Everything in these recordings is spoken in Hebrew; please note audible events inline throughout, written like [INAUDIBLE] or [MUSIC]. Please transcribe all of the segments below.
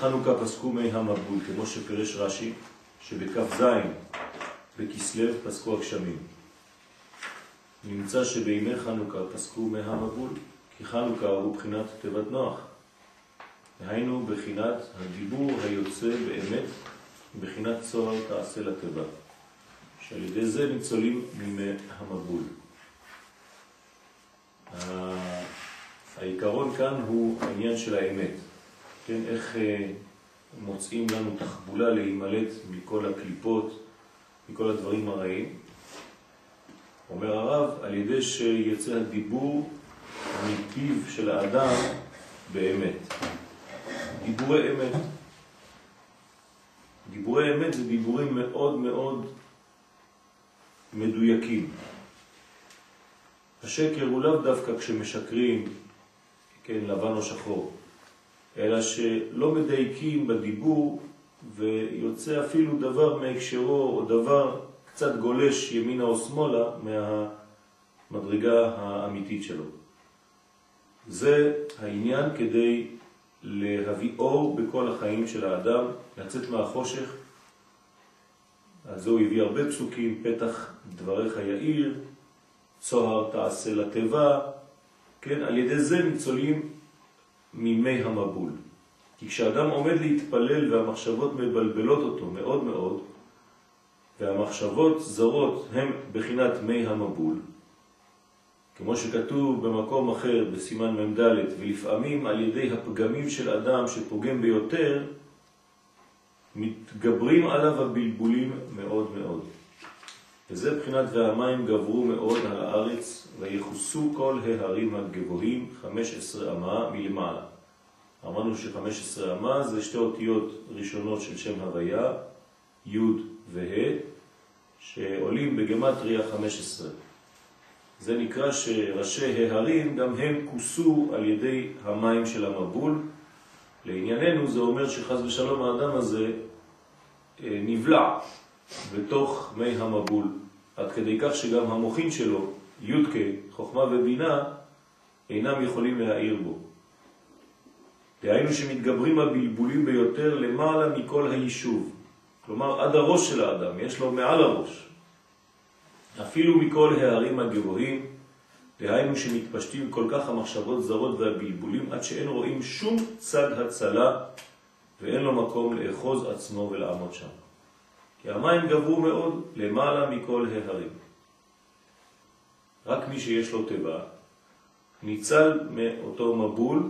כי בחנוכה פסקו מי המבול, כמו שפרש רש"י, שבכ"ז בכסלו פסקו הגשמים. נמצא שבימי חנוכה פסקו מי המבול, כי חנוכה הוא בחינת תיבת נוח. היינו בחינת הדיבור היוצא באמת, בחינת צוהר תעשה לתיבה. שעל ידי זה ניצולים מימי המבול. העיקרון כאן הוא העניין של האמת, כן, איך אה, מוצאים לנו תחבולה להימלט מכל הקליפות, מכל הדברים הרעים. אומר הרב, על ידי שיצא הדיבור מפיו של האדם באמת. דיבורי אמת. דיבורי אמת זה דיבורים מאוד מאוד מדויקים. השקר הוא לאו דווקא כשמשקרים, כן, לבן או שחור, אלא שלא מדייקים בדיבור ויוצא אפילו דבר מהקשרו או דבר קצת גולש ימינה או שמאלה מהמדרגה האמיתית שלו. זה העניין כדי להביא אור בכל החיים של האדם, לצאת מהחושך אז הוא הביא הרבה פסוקים, פתח דבריך יאיר, צוהר תעשה לטבע, כן, על ידי זה ניצולים מימי המבול. כי כשאדם עומד להתפלל והמחשבות מבלבלות אותו מאוד מאוד, והמחשבות זרות הם בחינת מי המבול, כמו שכתוב במקום אחר בסימן מ"ד, ולפעמים על ידי הפגמים של אדם שפוגם ביותר, מתגברים עליו הבלבולים מאוד מאוד. וזה בחינת והמים גברו מאוד על הארץ ויחוסו כל ההרים הגבוהים 15 אמה מלמעלה. אמרנו ש-15 אמה זה שתי אותיות ראשונות של שם הוויה, י' וה', שעולים בגמטריה 15. זה נקרא שראשי ההרים גם הם כוסו על ידי המים של המבול, לענייננו זה אומר שחז ושלום האדם הזה אה, נבלע בתוך מי המבול, עד כדי כך שגם המוחים שלו, יודקה, חוכמה ובינה, אינם יכולים להעיר בו. דהיינו שמתגברים הבלבולים ביותר למעלה מכל היישוב. כלומר, עד הראש של האדם, יש לו מעל הראש. אפילו מכל הערים הגבוהים, דהיינו שמתפשטים כל כך המחשבות זרות והבלבולים עד שאין רואים שום צד הצלה ואין לו מקום לאחוז עצמו ולעמוד שם. כי המים גברו מאוד למעלה מכל ההרים. רק מי שיש לו טבע ניצל מאותו מבול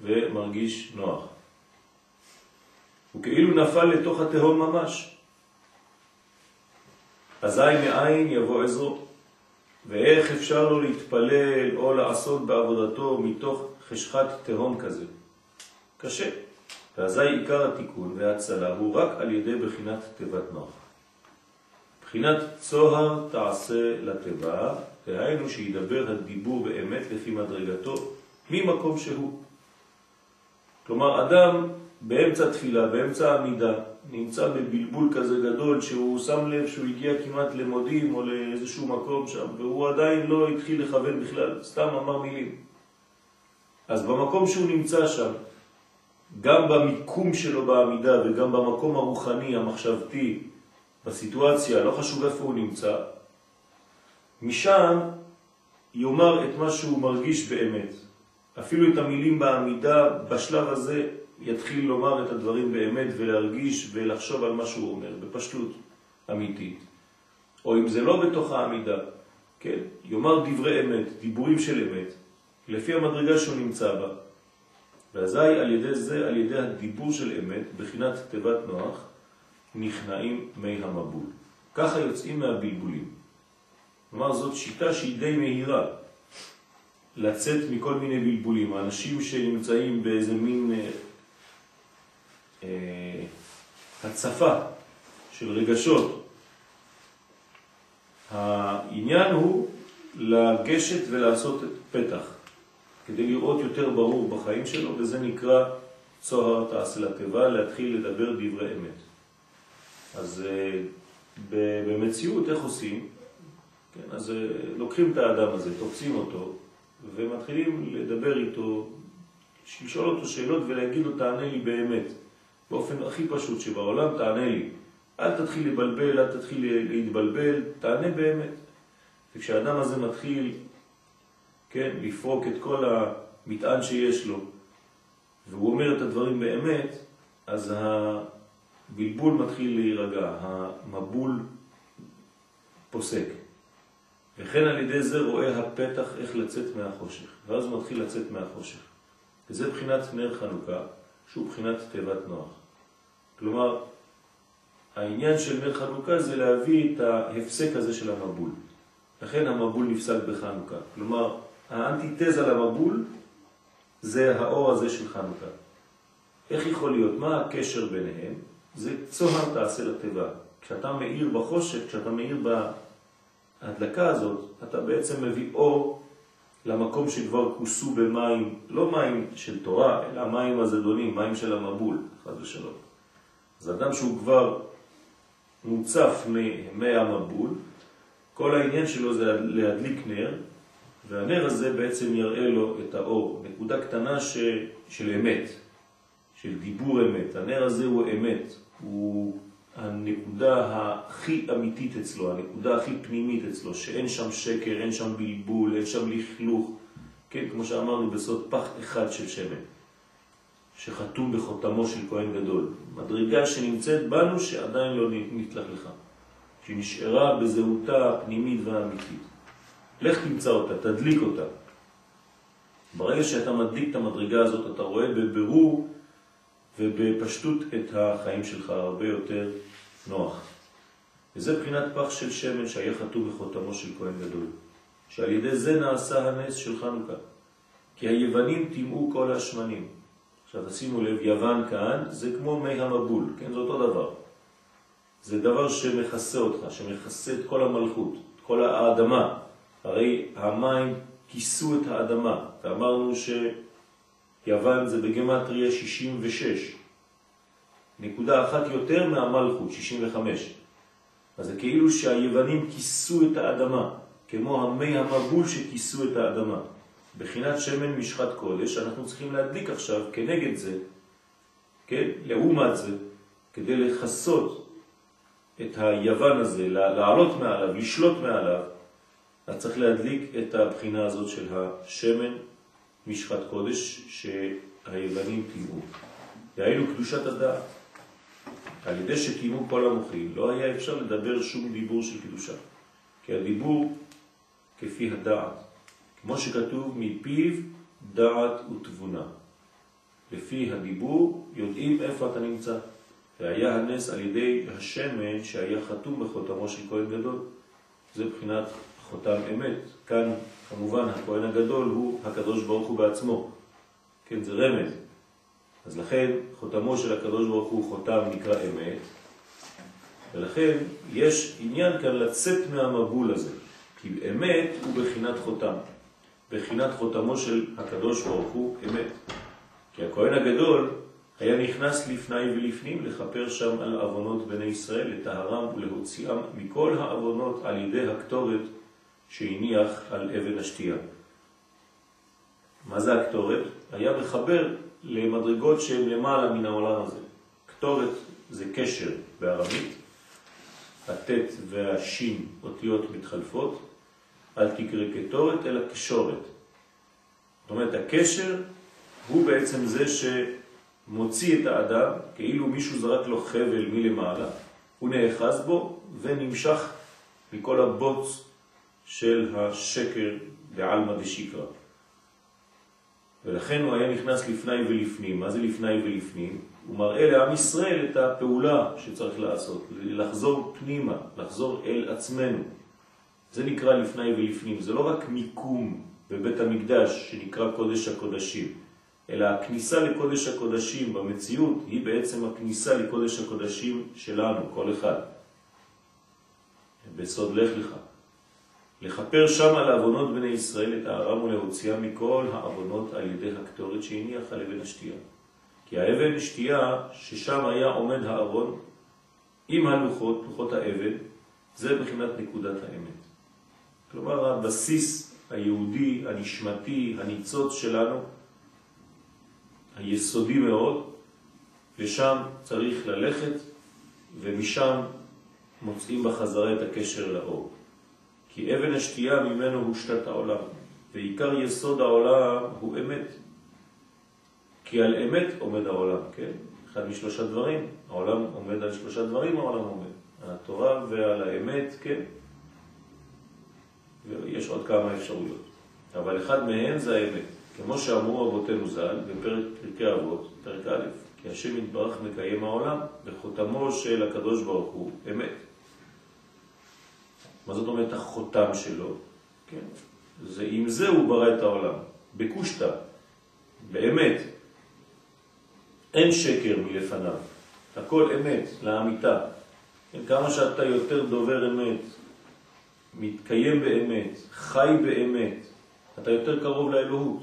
ומרגיש נוח. הוא כאילו נפל לתוך התהום ממש. אזי מאין יבוא עזרו. ואיך אפשר לו להתפלל או לעשות בעבודתו מתוך חשכת תהום כזה? קשה. ואזי עיקר התיקון וההצלה הוא רק על ידי בחינת תיבת נוח. בחינת צוהר תעשה לתיבה, דהיינו שידבר הדיבור באמת לפי מדרגתו ממקום שהוא. כלומר, אדם באמצע תפילה, באמצע עמידה, נמצא בבלבול כזה גדול שהוא שם לב שהוא הגיע כמעט למודים או לאיזשהו מקום שם והוא עדיין לא התחיל לכוון בכלל, סתם אמר מילים. אז במקום שהוא נמצא שם, גם במיקום שלו בעמידה וגם במקום הרוחני, המחשבתי, בסיטואציה, לא חשוב איפה הוא נמצא, משם יאמר את מה שהוא מרגיש באמת. אפילו את המילים בעמידה, בשלב הזה יתחיל לומר את הדברים באמת ולהרגיש ולחשוב על מה שהוא אומר, בפשטות אמיתית. או אם זה לא בתוך העמידה, כן, יאמר דברי אמת, דיבורים של אמת, לפי המדרגה שהוא נמצא בה. ואזי על ידי זה, על ידי הדיבור של אמת, בחינת תיבת נוח, נכנעים מי המבול. ככה יוצאים מהבלבולים. כלומר, זאת שיטה שהיא די מהירה. לצאת מכל מיני בלבולים. האנשים שנמצאים באיזה מין אה, אה, הצפה של רגשות. העניין הוא לגשת ולעשות פתח, כדי לראות יותר ברור בחיים שלו, וזה נקרא צוהר תעשה לתיבה, להתחיל לדבר דברי אמת. אז אה, במציאות איך עושים? כן, אז אה, לוקחים את האדם הזה, תופסים אותו, ומתחילים לדבר איתו, לשאול אותו שאלות ולהגיד לו תענה לי באמת, באופן הכי פשוט שבעולם תענה לי. אל תתחיל לבלבל, אל תתחיל להתבלבל, תענה באמת. וכשהאדם הזה מתחיל, כן, לפרוק את כל המטען שיש לו, והוא אומר את הדברים באמת, אז הבלבול מתחיל להירגע, המבול פוסק. וכן על ידי זה רואה הפתח איך לצאת מהחושך, ואז הוא מתחיל לצאת מהחושך. וזה בחינת נר חנוכה, שהוא בחינת תיבת נוח. כלומר, העניין של נר חנוכה זה להביא את ההפסק הזה של המבול. לכן המבול נפסק בחנוכה. כלומר, האנטיתזה למבול זה האור הזה של חנוכה. איך יכול להיות? מה הקשר ביניהם? זה צוהר תעשה לטבע. כשאתה מאיר בחושך, כשאתה מאיר בהדלקה הזאת, אתה בעצם מביא אור למקום שכבר כוסו במים, לא מים של תורה, אלא מים הזדונים, מים של המבול, חד ושלום. אז אדם שהוא כבר מוצף ממי המבול, כל העניין שלו זה להדליק נר, והנר הזה בעצם יראה לו את האור, נקודה קטנה ש... של אמת, של דיבור אמת. הנר הזה הוא אמת, הוא הנקודה הכי אמיתית אצלו, הנקודה הכי פנימית אצלו, שאין שם שקר, אין שם בלבול, אין שם לכלוך, כן, כמו שאמרנו, בסוד פח אחד של שמן, שחתום בחותמו של כהן גדול. מדרגה שנמצאת בנו שעדיין לא נתלכלכה, שנשארה בזהותה הפנימית והאמיתית. לך תמצא אותה, תדליק אותה. ברגע שאתה מדליק את המדרגה הזאת, אתה רואה בבירור ובפשטות את החיים שלך הרבה יותר נוח. וזה בחינת פח של שמן שהיה חתום בחותמו של כהן גדול, שעל ידי זה נעשה הנס של חנוכה. כי היוונים טימאו כל השמנים. עכשיו תשימו לב, יוון כאן זה כמו מי המבול, כן? זה אותו דבר. זה דבר שמכסה אותך, שמכסה את כל המלכות, את כל האדמה. הרי המים כיסו את האדמה, ואמרנו שיוון זה בגמטריה 66. נקודה אחת יותר מהמלכות, 65. אז זה כאילו שהיוונים כיסו את האדמה, כמו המי המבול שכיסו את האדמה. בחינת שמן משחת קודש, אנחנו צריכים להדליק עכשיו כנגד זה, כן, לעומת זה, כדי לחסות את היוון הזה, לעלות מעליו, לשלוט מעליו, אז צריך להדליק את הבחינה הזאת של השמן משחת קודש שהיוונים טימאו. דהיינו קדושת הדעת. על ידי שטימאו כל המוחים לא היה אפשר לדבר שום דיבור של קדושה. כי הדיבור כפי הדעת. כמו שכתוב, מפיו דעת ותבונה. לפי הדיבור יודעים איפה אתה נמצא. והיה הנס על ידי השמן שהיה חתום בחותמו של כהן גדול. זה בחינת חותם אמת. כאן כמובן הכהן הגדול הוא הקדוש ברוך הוא בעצמו. כן, זה רמז. אז לכן חותמו של הקדוש ברוך הוא חותם נקרא אמת, ולכן יש עניין כאן לצאת מהמבול הזה, כי אמת הוא בחינת חותם. בחינת חותמו של הקדוש ברוך הוא אמת. כי הכהן הגדול היה נכנס לפני ולפנים לחפר שם על אבונות בני ישראל, לטהרם ולהוציאם מכל האבונות על ידי הקטורת שהניח על אבן השתייה. מה זה הקטורת? היה מחבר למדרגות שהן למעלה מן העולם הזה. קטורת זה קשר בערבית, הטט והשין אותיות מתחלפות, אל תקרא כתורת אלא קשורת. זאת אומרת, הקשר הוא בעצם זה שמוציא את האדם, כאילו מישהו זרק לו חבל מלמעלה, הוא נאחז בו ונמשך מכל הבוץ של השקר בעלמא דשיקרא. ולכן הוא היה נכנס לפני ולפנים. מה זה לפני ולפנים? הוא מראה לעם ישראל את הפעולה שצריך לעשות, לחזור פנימה, לחזור אל עצמנו. זה נקרא לפני ולפנים, זה לא רק מיקום בבית המקדש שנקרא קודש הקודשים, אלא הכניסה לקודש הקודשים במציאות היא בעצם הכניסה לקודש הקודשים שלנו, כל אחד. בסוד לך לך. לכפר שם על אבונות בני ישראל את הארם ולהוציאה מכל האבונות על ידי הקטורת שהניח על אבן השתייה. כי האבן שתייה ששם היה עומד הארון עם הלוחות, לוחות האבן, זה בחינת נקודת האמת. כלומר הבסיס היהודי, הנשמתי, הניצוץ שלנו, היסודי מאוד, ושם צריך ללכת, ומשם מוצאים בחזרה את הקשר לאור. כי אבן השתייה ממנו הושתת העולם, ועיקר יסוד העולם הוא אמת. כי על אמת עומד העולם, כן? אחד משלושה דברים, העולם עומד על שלושה דברים, העולם עומד. על התורה ועל האמת, כן? ויש עוד כמה אפשרויות. אבל אחד מהן זה האמת. כמו שאמרו אבותינו ז"ל בפרק פרקי אבות, פרק א', כי השם יתברך מקיים העולם, וחותמו של הקדוש ברוך הוא אמת. מה זאת אומרת החותם שלו? כן? זה עם זה הוא ברא את העולם, בקושטה, באמת. אין שקר מלפניו, הכל אמת, לאמיתה. כן, כמה שאתה יותר דובר אמת, מתקיים באמת, חי באמת, אתה יותר קרוב לאלוהות.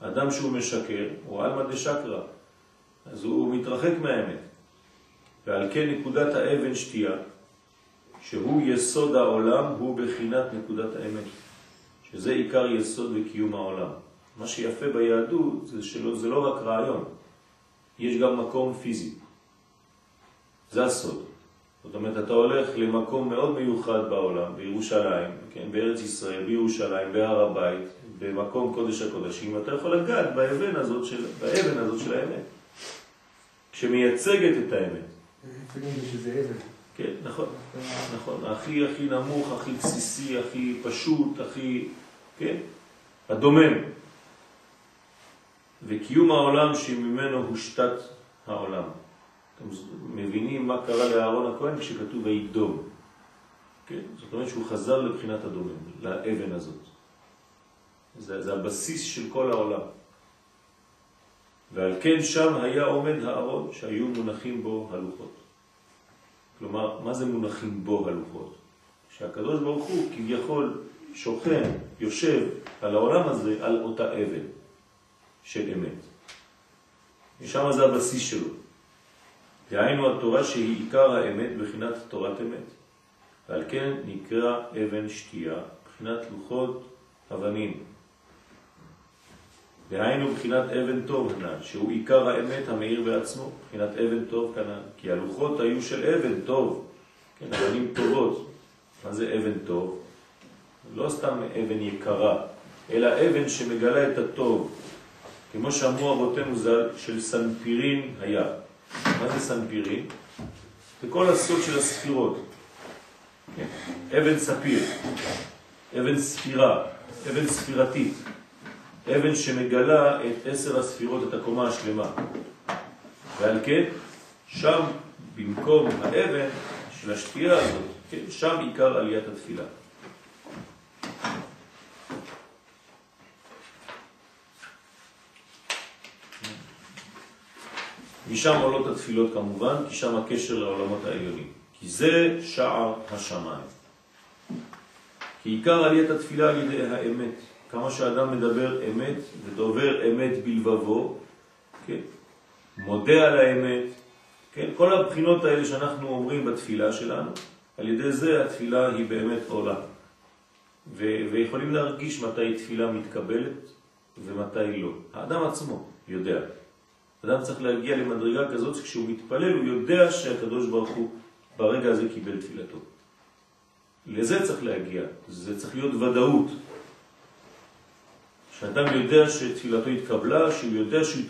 אדם שהוא משקר הוא אלמא דשקרא, אז הוא מתרחק מהאמת. ועל כן נקודת האבן שתייה, שהוא יסוד העולם, הוא בחינת נקודת האמת, שזה עיקר יסוד וקיום העולם. מה שיפה ביהדות זה שלא, זה לא רק רעיון, יש גם מקום פיזי. זה הסוד. זאת אומרת, אתה הולך למקום מאוד מיוחד בעולם, בירושלים, כן, בארץ ישראל, בירושלים, בהר הבית, במקום קודש הקודשים, ואתה יכול לגעת באבן הזאת של, באבן הזאת של האמת, שמייצגת את האמת. כן, נכון, נכון, הכי הכי נמוך, הכי בסיסי, הכי פשוט, הכי, כן, הדומם. וקיום העולם שממנו הושתת העולם. אתם מבינים מה קרה לאהרון הכהן כשכתוב וידום. כן? זאת אומרת שהוא חזר לבחינת הדומם, לאבן הזאת. זה, זה הבסיס של כל העולם. ועל כן שם היה עומד הארון שהיו מונחים בו הלוחות. כלומר, מה זה מונחים בו הלוחות? שהקדוש ברוך הוא כביכול שוכן, יושב על העולם הזה, על אותה אבן של אמת. ושם זה הבסיס שלו. דהיינו התורה שהיא עיקר האמת בחינת תורת אמת. ועל כן נקרא אבן שתייה, בחינת לוחות אבנים. דהיינו בחינת אבן טוב הנ"ל, שהוא עיקר האמת המאיר בעצמו, בחינת אבן טוב כנ"ל. כי הלוחות היו של אבן טוב, כן, אבנים טובות. מה זה אבן טוב? לא סתם אבן יקרה, אלא אבן שמגלה את הטוב. כמו שאמרו אבותינו ז"ל, של סנפירין היה. מה זה סנפירין? זה כל הסוד של הספירות. כן? אבן ספיר, אבן ספירה, אבן ספירתית, אבן שמגלה את עשר הספירות, את הקומה השלמה. ועל כן, שם במקום האבן של השתייה הזאת, כן, שם עיקר עליית התפילה. משם עולות התפילות כמובן, כי שם הקשר לעולמות העליונים. כי זה שער השמיים. כי עיקר עליית התפילה על ידי האמת. כמה שאדם מדבר אמת ודובר אמת בלבבו, כן? מודה על האמת, כן? כל הבחינות האלה שאנחנו אומרים בתפילה שלנו, על ידי זה התפילה היא באמת עולה. ו- ויכולים להרגיש מתי תפילה מתקבלת ומתי לא. האדם עצמו יודע. אדם צריך להגיע למדרגה כזאת שכשהוא מתפלל הוא יודע שהקדוש ברוך הוא ברגע הזה קיבל תפילתו. לזה צריך להגיע, זה צריך להיות ודאות. שאדם יודע שתפילתו התקבלה, שהוא יודע שהוא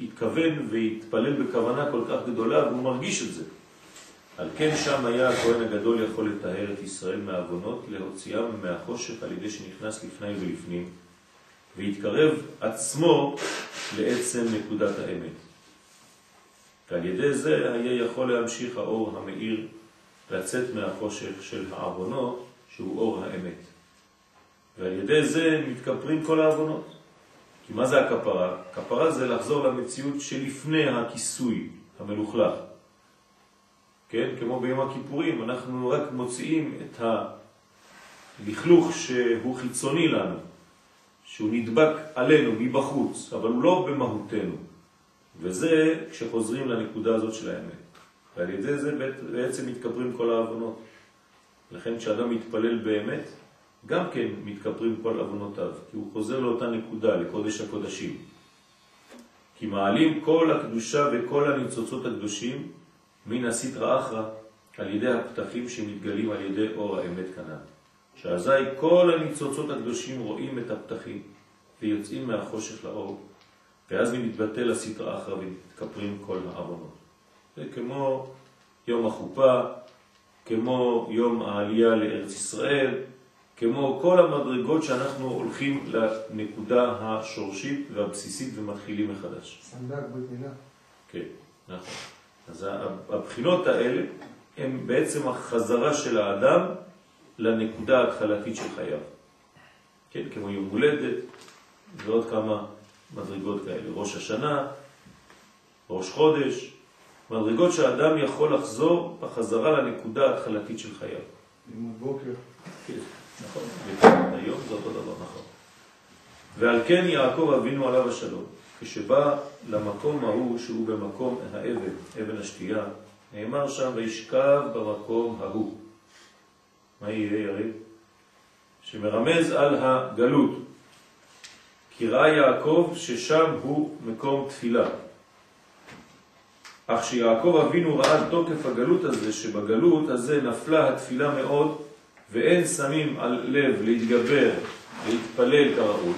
התכוון והתפלל בכוונה כל כך גדולה והוא מרגיש את זה. על כן שם היה הכהן הגדול יכול לתאר את ישראל מהאבונות, להוציאם מהחושך על ידי שנכנס לפני ולפנים, והתקרב עצמו לעצם נקודת האמת. ועל ידי זה היה יכול להמשיך האור המאיר לצאת מהחושך של העוונות, שהוא אור האמת. ועל ידי זה מתכפרים כל העוונות. כי מה זה הכפרה? כפרה זה לחזור למציאות שלפני הכיסוי המלוכלך. כן? כמו ביום הכיפורים, אנחנו רק מוציאים את הלכלוך שהוא חיצוני לנו, שהוא נדבק עלינו מבחוץ, אבל הוא לא במהותנו. וזה כשחוזרים לנקודה הזאת של האמת. ועל ידי זה בעצם מתכפרים כל העוונות. לכן כשאדם מתפלל באמת, גם כן מתכפרים כל עוונותיו, כי הוא חוזר לאותה נקודה, לקודש הקודשים. כי מעלים כל הקדושה וכל הניצוצות הקדושים מן הסטרא אחרא על ידי הפתחים שמתגלים על ידי אור האמת כנ"ל. שאזי כל הניצוצות הקדושים רואים את הפתחים ויוצאים מהחושך לאור, ואז מתבטל הסטרא אחרא ומתכפרים כל העוונות. זה כמו יום החופה, כמו יום העלייה לארץ ישראל, כמו כל המדרגות שאנחנו הולכים לנקודה השורשית והבסיסית ומתחילים מחדש. סנדק במילה. כן, נכון. אז הבחינות האלה הן בעצם החזרה של האדם לנקודה ההתחלתית של חייו. כן, כמו יום הולדת ועוד כמה מדרגות כאלה. ראש השנה, ראש חודש, מדרגות שהאדם יכול לחזור בחזרה לנקודה ההתחלתית של חייו. לימוד בוקר. כן, נכון, היום זה אותו דבר, נכון. ועל כן יעקב אבינו עליו השלום, כשבא למקום ההוא שהוא במקום האבן, אבן השתייה, נאמר שם וישכב במקום ההוא. מה יהיה יריב? שמרמז על הגלות. כי ראה יעקב ששם הוא מקום תפילה. אך שיעקב אבינו ראה תוקף הגלות הזה, שבגלות הזה נפלה התפילה מאוד, ואין שמים על לב להתגבר, להתפלל כראוי.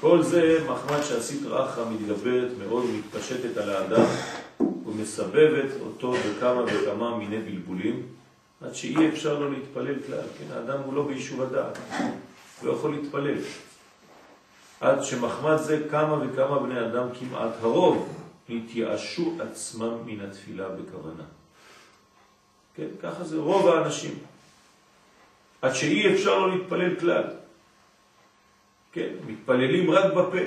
כל זה מחמד שהסטרא אחרא מתגברת מאוד ומתפשטת על האדם ומסבבת אותו בכמה וכמה מיני בלבולים, עד שאי אפשר לו להתפלל כלל. כן, האדם הוא לא ביישוב הדעת, הוא לא יכול להתפלל. עד שמחמד זה כמה וכמה בני אדם, כמעט הרוב, התייאשו עצמם מן התפילה בכוונה. כן, ככה זה רוב האנשים. עד שאי אפשר לו להתפלל כלל. כן, מתפללים רק בפה,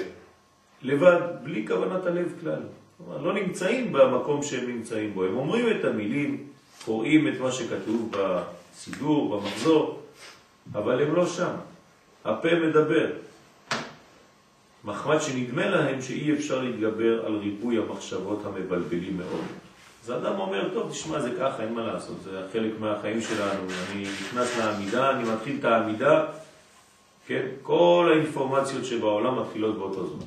לבד, בלי כוונת הלב כלל. כלומר, לא נמצאים במקום שהם נמצאים בו. הם אומרים את המילים, קוראים את מה שכתוב בסידור, במחזור, אבל הם לא שם. הפה מדבר. מחמד שנדמה להם שאי אפשר להתגבר על ריבוי המחשבות המבלבלים מאוד. אז האדם אומר, טוב, תשמע, זה ככה, אין מה לעשות, זה חלק מהחיים שלנו. אני נכנס לעמידה, אני מתחיל את העמידה, כן? כל האינפורמציות שבעולם מתחילות באותו זמן.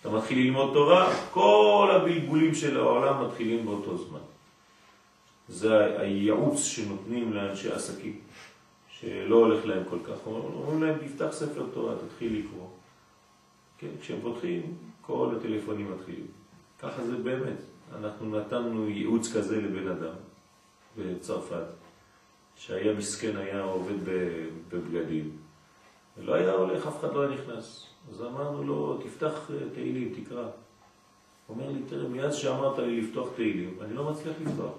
אתה מתחיל ללמוד תורה, כל הבלבולים של העולם מתחילים באותו זמן. זה הייעוץ שנותנים לאנשי עסקים, שלא הולך להם כל כך. אומרים להם, תפתח ספר תורה, תתחיל לקרוא. כן, כשהם פותחים, כל הטלפונים מתחילים. ככה זה באמת. אנחנו נתנו ייעוץ כזה לבן אדם בצרפת, שהיה מסכן, היה עובד בבגדים, ולא היה הולך, אף אחד לא היה נכנס. אז אמרנו לו, תפתח תהילים, תקרא. הוא אומר לי, תראה, מאז שאמרת לי לפתוח תהילים, אני לא מצליח לפתוח.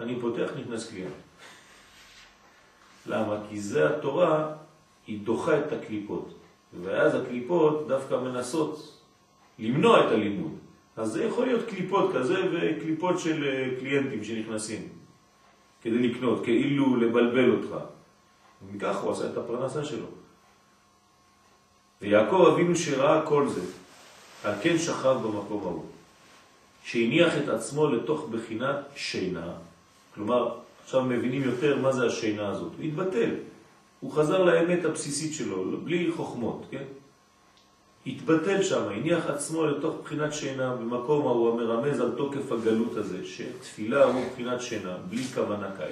אני פותח, נכנס קליינט. למה? כי זה התורה, היא דוחה את הקליפות. ואז הקליפות דווקא מנסות למנוע את הלימוד. אז זה יכול להיות קליפות כזה וקליפות של אה, קליינטים שנכנסים כדי לקנות, כאילו לבלבל אותך. ומכך הוא עשה את הפרנסה שלו. ויעקב אבינו שראה כל זה, על כן שכב במקום ההוא, שהניח את עצמו לתוך בחינת שינה, כלומר, עכשיו מבינים יותר מה זה השינה הזאת, הוא התבטל, הוא חזר לאמת הבסיסית שלו, בלי חוכמות, כן? התבטל שם, הניח עצמו לתוך בחינת שינה, במקום ההוא המרמז על תוקף הגלות הזה, שתפילה הוא בחינת שינה, בלי כוונה כעת.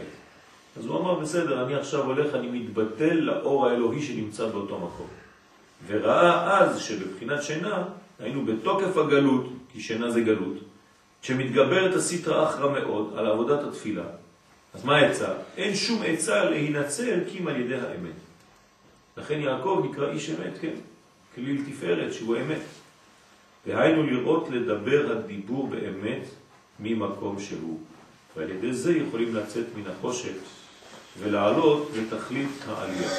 אז הוא אמר, בסדר, אני עכשיו הולך, אני מתבטל לאור האלוהי שנמצא באותו מקום. וראה אז שבבחינת שינה, היינו בתוקף הגלות, כי שינה זה גלות, שמתגברת הסטרא אחרא מאוד על עבודת התפילה. אז מה העצה? אין שום עצה להינצל כי אם על ידי האמת. לכן יעקב נקרא איש אמת, כן? כליל תפארת שהוא אמת. והיינו לראות לדבר הדיבור באמת ממקום שהוא. ועל ידי זה יכולים לצאת מן החושך ולעלות לתכלית העלייה.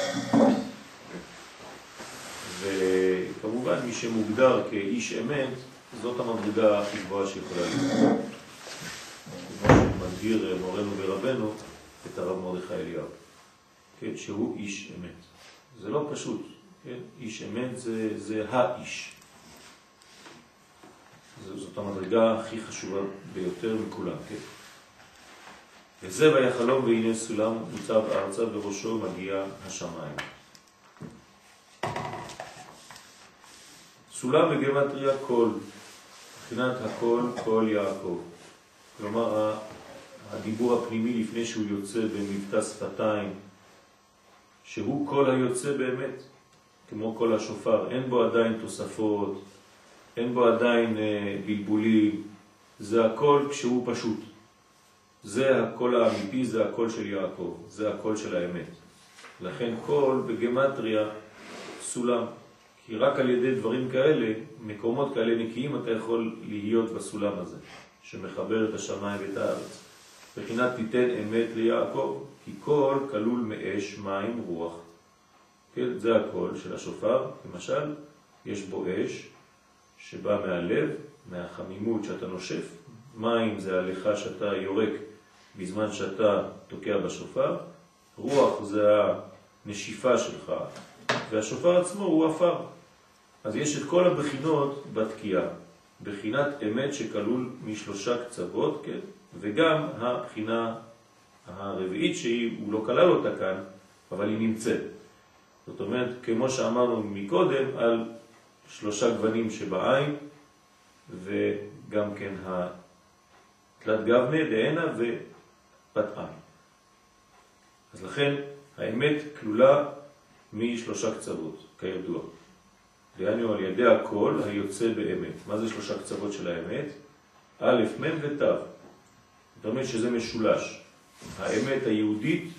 וכמובן מי שמוגדר כאיש אמת, זאת המדרגה הכי גבוהה שיכולה להיות. כמו שמגדיר מורנו ורבנו את הרב מרדכי אליהו, כן, שהוא איש אמת. זה לא פשוט, כן? איש אמת זה, זה האיש. זאת המדרגה הכי חשובה ביותר מכולם, כן? וזה ויחלום והנה סולם מוצב ארצה וראשו מגיע השמיימה. סולם בגמטריה קול, מבחינת הקול, קול יעקב. כלומר, הדיבור הפנימי לפני שהוא יוצא במבטא שפתיים, שהוא קול היוצא באמת, כמו קול השופר, אין בו עדיין תוספות, אין בו עדיין אה, בלבולים, זה הכל כשהוא פשוט. זה הקול האמיתי, זה הקול של יעקב, זה הקול של האמת. לכן קול בגמטריה סולם, כי רק על ידי דברים כאלה, מקומות כאלה נקיים, אתה יכול להיות בסולם הזה, שמחבר את השמיים ואת הארץ. בחינת תיתן אמת ליעקב, כי קול כלול מאש, מים, רוח. כן, זה הקול של השופר, למשל, יש בו אש שבא מהלב, מהחמימות שאתה נושף, מים זה הליכה שאתה יורק בזמן שאתה תוקע בשופר, רוח זה הנשיפה שלך, והשופר עצמו הוא אפר. אז יש את כל הבחינות בתקיעה, בחינת אמת שכלול משלושה קצוות, כן? וגם הבחינה הרביעית שהיא, הוא לא כלל אותה כאן, אבל היא נמצאת. זאת אומרת, כמו שאמרנו מקודם, על שלושה גוונים שבעין, וגם כן התלת גבנה, דהנה בת עין. אז לכן האמת כלולה משלושה קצוות, כידוע. דהיינו על ידי הכל היוצא באמת. מה זה שלושה קצוות של האמת? א', מ' ות'. זאת אומרת שזה משולש. האמת היהודית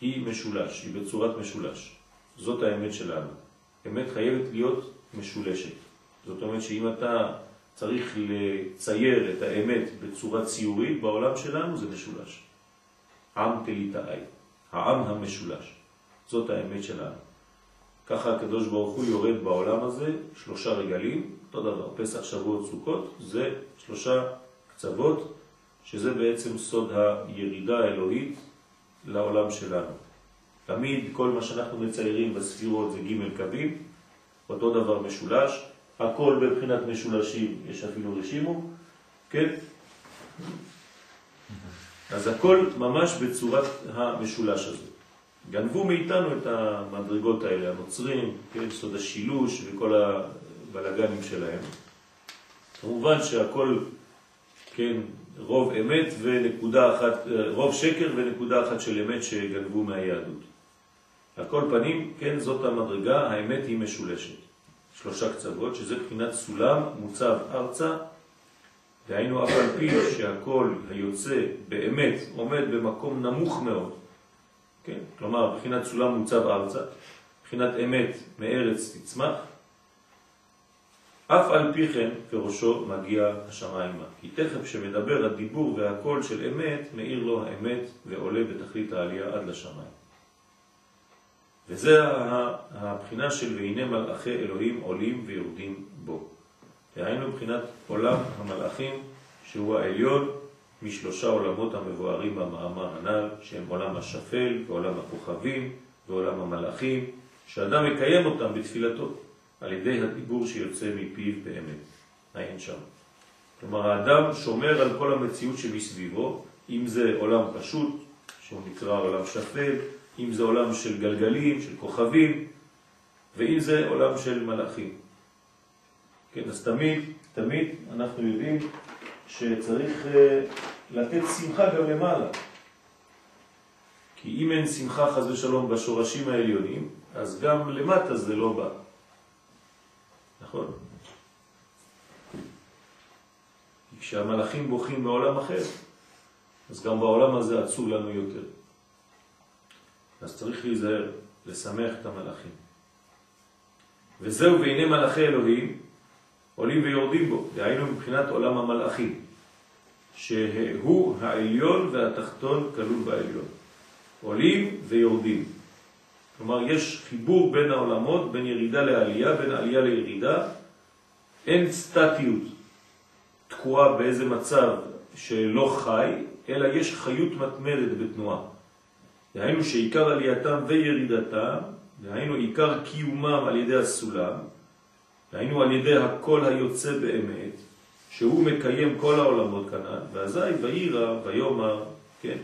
היא משולש, היא בצורת משולש. זאת האמת שלנו. אמת חייבת להיות משולשת. זאת אומרת שאם אתה צריך לצייר את האמת בצורה ציורית בעולם שלנו, זה משולש. עם תליטאי, העם המשולש. זאת האמת שלנו. ככה הקדוש ברוך הוא יורד בעולם הזה, שלושה רגלים, אותו דבר, פסח, שבועות, סוכות, זה שלושה קצוות, שזה בעצם סוד הירידה האלוהית לעולם שלנו. תמיד כל מה שאנחנו מציירים בספירות זה ג' קווים, אותו דבר משולש, הכל בבחינת משולשים, יש אפילו רשימו, כן? אז הכל ממש בצורת המשולש הזה. גנבו מאיתנו את המדרגות האלה, הנוצרים, כן, סוד השילוש וכל הבלגנים שלהם. כמובן שהכל, כן, רוב אמת ונקודה אחת, רוב שקר ונקודה אחת של אמת שגנבו מהיהדות. על כל פנים, כן, זאת המדרגה, האמת היא משולשת. שלושה קצוות, שזה בחינת סולם מוצב ארצה דהיינו אף על פי שהכל היוצא באמת עומד במקום נמוך מאוד, כן? כלומר, בחינת סולם מוצב ארצה, בחינת אמת מארץ תצמח, אף על פי כן פירושו מגיע השמיימה. כי תכף שמדבר הדיבור והקול של אמת, מאיר לו האמת ועולה בתכלית העלייה עד לשמיים. וזה הבחינה של והנה מלאכי אלוהים עולים ויורדים בו. דהיינו מבחינת עולם המלאכים, שהוא העליון משלושה עולמות המבוארים במאמר הנ"ל, שהם עולם השפל ועולם הכוכבים ועולם המלאכים, שאדם מקיים אותם בתפילתו על ידי הדיבור שיוצא מפיו באמת. אין שם. כלומר, האדם שומר על כל המציאות שמסביבו, אם זה עולם פשוט, שהוא נקרא עולם שפל, אם זה עולם של גלגלים, של כוכבים, ואם זה עולם של מלאכים. כן, אז תמיד, תמיד אנחנו יודעים שצריך אה, לתת שמחה גם למעלה. כי אם אין שמחה חז ושלום בשורשים העליונים, אז גם למטה זה לא בא. נכון? כי כשהמלאכים בוכים בעולם אחר, אז גם בעולם הזה עצוב לנו יותר. אז צריך להיזהר, לשמח את המלאכים. וזהו והנה מלאכי אלוהים עולים ויורדים בו, דהיינו מבחינת עולם המלאכים. שהוא העליון והתחתון כלול בעליון. עולים ויורדים. כלומר, יש חיבור בין העולמות, בין ירידה לעלייה, בין עלייה לירידה. אין סטטיות תקועה באיזה מצב שלא חי, אלא יש חיות מתמדת בתנועה. דהיינו שעיקר עלייתם וירידתם, דהיינו עיקר קיומם על ידי הסולם, דהיינו על ידי הכל היוצא באמת, שהוא מקיים כל העולמות כנן, ואזי ואירא ויומר, כן,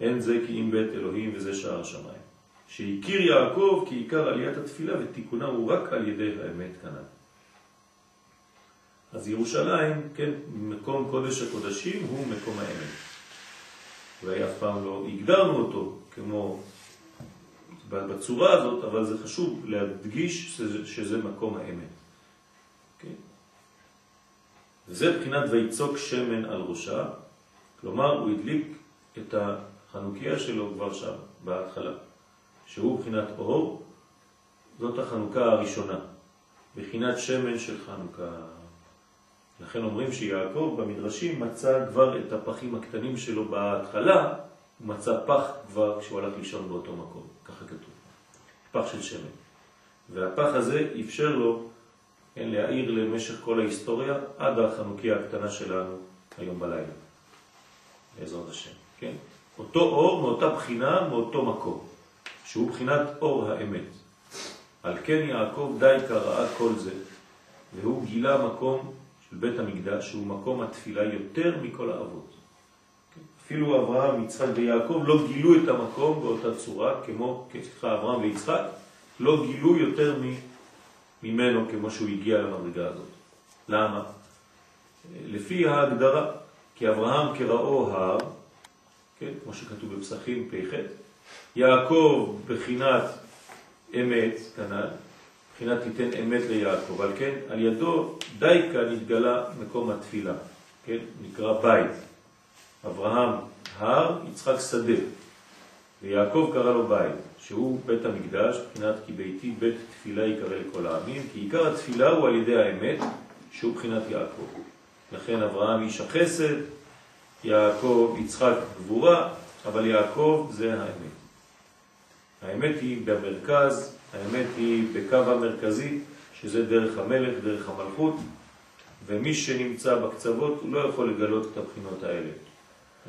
אין זה כי אם בית אלוהים וזה שער השמיים. שהכיר יעקב כי עיקר עליית התפילה ותיקונה הוא רק על ידי האמת כנן. אז ירושלים, כן, מקום קודש הקודשים הוא מקום האמת. ואף פעם לא הגדרנו אותו כמו בצורה הזאת, אבל זה חשוב להדגיש שזה, שזה מקום האמת. כן? וזה בחינת ויצוק שמן על ראשה, כלומר הוא הדליק את החנוכיה שלו כבר שם, בהתחלה, שהוא בחינת אור, זאת החנוכה הראשונה, בחינת שמן של חנוכה. לכן אומרים שיעקב במדרשים מצא כבר את הפחים הקטנים שלו בהתחלה, הוא מצא פח כבר כשהוא הלך לישון באותו מקום, ככה כתוב, פח של שמן. והפח הזה אפשר לו כן, להעיר למשך כל ההיסטוריה עד החנוכיה הקטנה שלנו היום בלילה, בעזרת השם, כן? אותו אור מאותה בחינה, מאותו מקום, שהוא בחינת אור האמת. על כן יעקב די קראה כל זה, והוא גילה מקום בית המקדש, שהוא מקום התפילה יותר מכל האבות. אפילו אברהם, יצחק ויעקב לא גילו את המקום באותה צורה, כמו, סליחה, אברהם ויצחק, לא גילו יותר ממנו כמו שהוא הגיע למדרגה הזאת. למה? לפי ההגדרה, כי אברהם כראו הר, כן, כמו שכתוב בפסחים פ"ח, יעקב בחינת אמת, כנ"ל, מבחינת תיתן אמת ליעקב, על כן על ידו דייקה נתגלה מקום התפילה, כן? נקרא בית. אברהם הר, יצחק שדה, ויעקב קרא לו בית, שהוא בית המקדש, מבחינת כי ביתי בית תפילה יקרא לכל העמים, כי עיקר התפילה הוא על ידי האמת, שהוא מבחינת יעקב. לכן אברהם איש החסד, יעקב, יצחק גבורה, אבל יעקב זה האמת. האמת היא במרכז, האמת היא בקו המרכזי, שזה דרך המלך, דרך המלכות, ומי שנמצא בקצוות לא יכול לגלות את הבחינות האלה.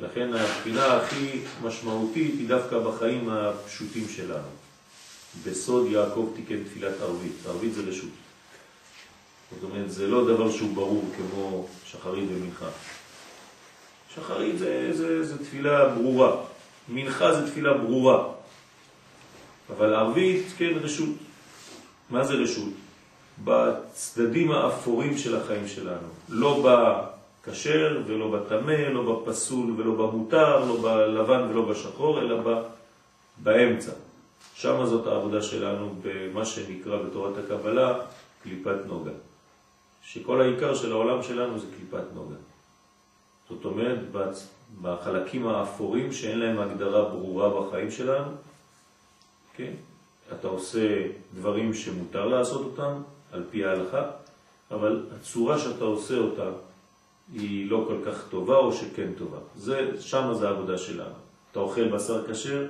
לכן הבחינה הכי משמעותית היא דווקא בחיים הפשוטים שלנו. בסוד יעקב תיקן תפילת ערבית, ערבית זה רשות. זאת אומרת, זה לא דבר שהוא ברור כמו שחרית ומנחה. שחרית זה, זה, זה תפילה ברורה, מנחה זה תפילה ברורה. אבל ערבית, כן, רשות. מה זה רשות? בצדדים האפורים של החיים שלנו. לא בכשר ולא בתמה, לא בפסול ולא במותר, לא בלבן ולא בשחור, אלא באמצע. שם זאת העבודה שלנו במה שנקרא בתורת הקבלה קליפת נוגה. שכל העיקר של העולם שלנו זה קליפת נוגה. זאת אומרת, בחלקים האפורים שאין להם הגדרה ברורה בחיים שלנו, כן? אתה עושה דברים שמותר לעשות אותם על פי ההלכה, אבל הצורה שאתה עושה אותה היא לא כל כך טובה או שכן טובה. זה, שם זה העבודה שלנו. אתה אוכל בשר כשר,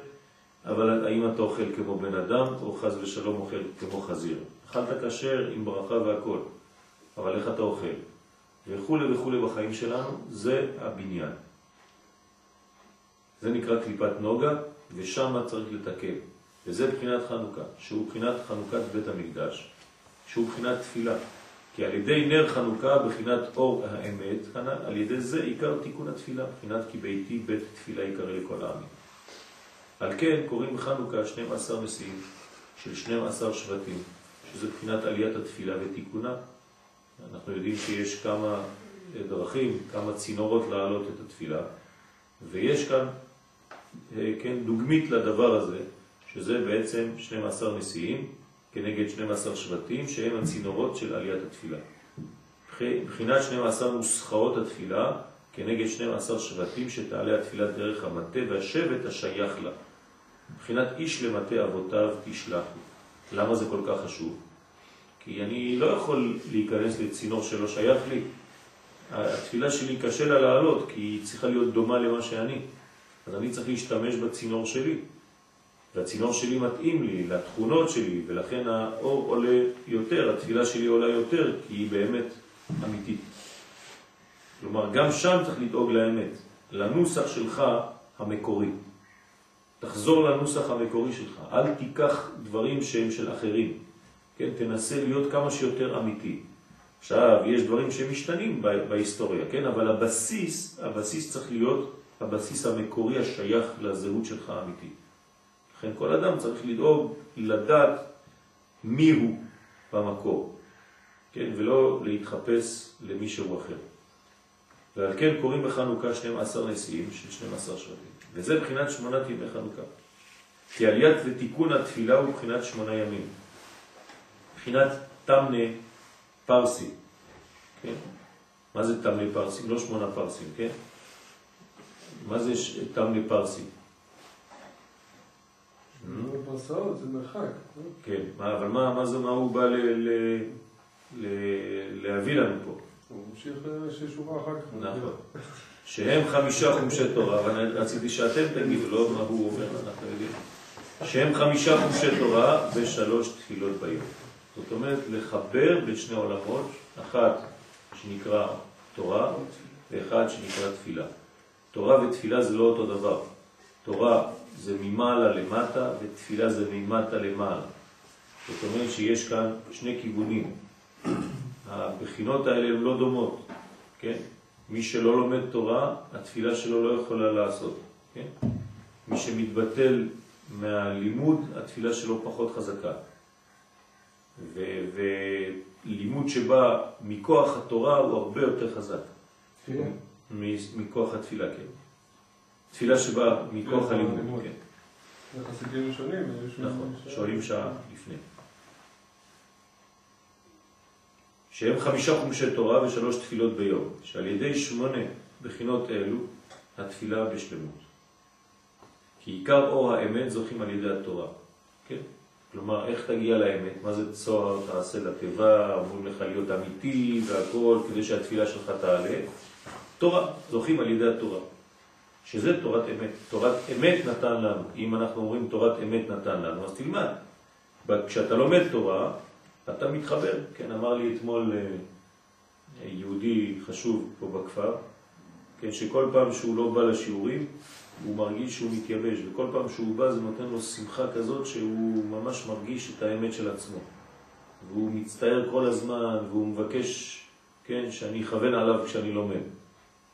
אבל האם אתה אוכל כמו בן אדם או חז ושלום אוכל כמו חזיר? אכלת כשר עם ברכה והכל, אבל איך אתה אוכל? וכו' וכו' בחיים שלנו, זה הבניין. זה נקרא קליפת נוגה, ושם צריך לתקן. וזה בחינת חנוכה, שהוא בחינת חנוכת בית המקדש, שהוא בחינת תפילה. כי על ידי נר חנוכה, בחינת אור האמת, כנ"ל, על ידי זה עיקר תיקון התפילה, בחינת כי ביתי בית תפילה יקרא לכל העמים. על כן קוראים בחנוכה 12 נשיאים של 12 שבטים, שזה בחינת עליית התפילה ותיקונה. אנחנו יודעים שיש כמה דרכים, כמה צינורות להעלות את התפילה, ויש כאן, אה, כן, דוגמית לדבר הזה, שזה בעצם 12 נשיאים כנגד 12 שבטים שהם הצינורות של עליית התפילה. בחינת 12 נוסחאות התפילה כנגד 12 שבטים שתעלה התפילה דרך המטה והשבט השייך לה. בחינת איש למטה אבותיו תשלחו. למה זה כל כך חשוב? כי אני לא יכול להיכנס לצינור שלא שייך לי. התפילה שלי קשה לה לעלות, כי היא צריכה להיות דומה למה שאני. אז אני צריך להשתמש בצינור שלי. והצינור שלי מתאים לי, לתכונות שלי, ולכן האור עולה יותר, התפילה שלי עולה יותר, כי היא באמת אמיתית. כלומר, גם שם צריך לדאוג לאמת, לנוסח שלך המקורי. תחזור לנוסח המקורי שלך, אל תיקח דברים שהם של אחרים. כן, תנסה להיות כמה שיותר אמיתי. עכשיו, יש דברים שמשתנים בהיסטוריה, כן? אבל הבסיס, הבסיס צריך להיות הבסיס המקורי השייך לזהות שלך האמיתית. לכן כל אדם צריך לדאוג, לדעת מי הוא במקור, כן? ולא להתחפש למישהו אחר. ועל כן קוראים בחנוכה 12 נשיאים של 12 שבטים. וזה בחינת שמונת ימי חנוכה. כי עליית ותיקון התפילה הוא בחינת שמונה ימים. בחינת תמנה פרסי. כן? מה זה תמנה פרסי? לא שמונה פרסים, כן? מה זה תמנה פרסי? פרסאות זה מרחק. לא? כן, אבל מה, מה זה, מה הוא בא להביא לנו פה? הוא ממשיך ששורה אחר כך. נכון. שהם חמישה חומשי תורה, אבל רציתי שאתם תגידו, לא מה הוא אומר, אנחנו יודעים. שהם חמישה חומשי תורה ושלוש תפילות ביום. זאת אומרת, לחבר בין שני עולמות, אחת שנקרא תורה ואחד שנקרא תפילה. תורה ותפילה זה לא אותו דבר. תורה זה ממעלה למטה ותפילה זה ממטה למעלה. זאת אומרת שיש כאן שני כיוונים. הבחינות האלה הן לא דומות, כן? מי שלא לומד תורה, התפילה שלו לא יכולה לעשות, כן? מי שמתבטל מהלימוד, התפילה שלו פחות חזקה. ולימוד שבא מכוח התורה הוא הרבה יותר חזק. תפילה. מכוח התפילה, כן. תפילה שבאה מכוח הלימוד, כן. זה חסידים שונים. יש נכון. שואלים שעה לפני. שהם חמישה חומשי תורה ושלוש תפילות ביום, שעל ידי שמונה בחינות אלו התפילה בשלמות. כי עיקר אור האמת זוכים על ידי התורה, כן? כלומר, איך תגיע לאמת? מה זה צוהר תעשה לתיבה, אמורים לך להיות אמיתי והכל, כדי שהתפילה שלך תעלה? תורה, זוכים על ידי התורה. שזה תורת אמת. תורת אמת נתן לנו. אם אנחנו אומרים תורת אמת נתן לנו, אז תלמד. כשאתה לומד תורה, אתה מתחבר. כן, אמר לי אתמול אה, יהודי חשוב פה בכפר, כן, שכל פעם שהוא לא בא לשיעורים, הוא מרגיש שהוא מתייבש, וכל פעם שהוא בא זה נותן לו שמחה כזאת שהוא ממש מרגיש את האמת של עצמו. והוא מצטער כל הזמן, והוא מבקש, כן, שאני אכוון עליו כשאני לומד.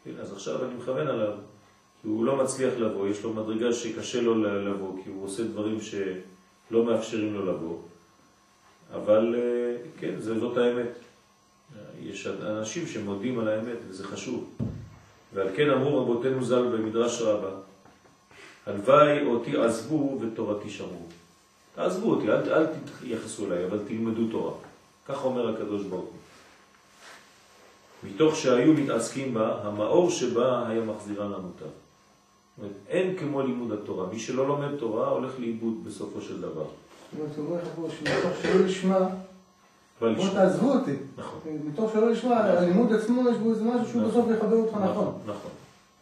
כן, אז עכשיו אני מכוון עליו, כי הוא לא מצליח לבוא, יש לו מדרגה שקשה לו לבוא, כי הוא עושה דברים שלא מאפשרים לו לבוא. אבל אה, כן, זאת האמת. יש אנשים שמודים על האמת, וזה חשוב. ועל כן אמרו רבותינו ז"ל במדרש רבה, הלוואי אותי עזבו ותורתי שמרו. תעזבו אותי, אל, אל תתייחסו אליי, אבל תלמדו תורה. כך אומר הקדוש ברוך הוא. מתוך שהיו מתעסקים בה, המאור שבה היה מחזירה למוטב. אומרת, אין כמו לימוד התורה. מי שלא לומד תורה הולך לאיבוד בסופו של דבר. שלא לשמה, בא בוא. תעזבו אותי. נכון. מתוך שלא לשמה, הלימוד עצמו יש בו איזה משהו שהוא נכון. בסוף יחבר אותך נכון. נכון.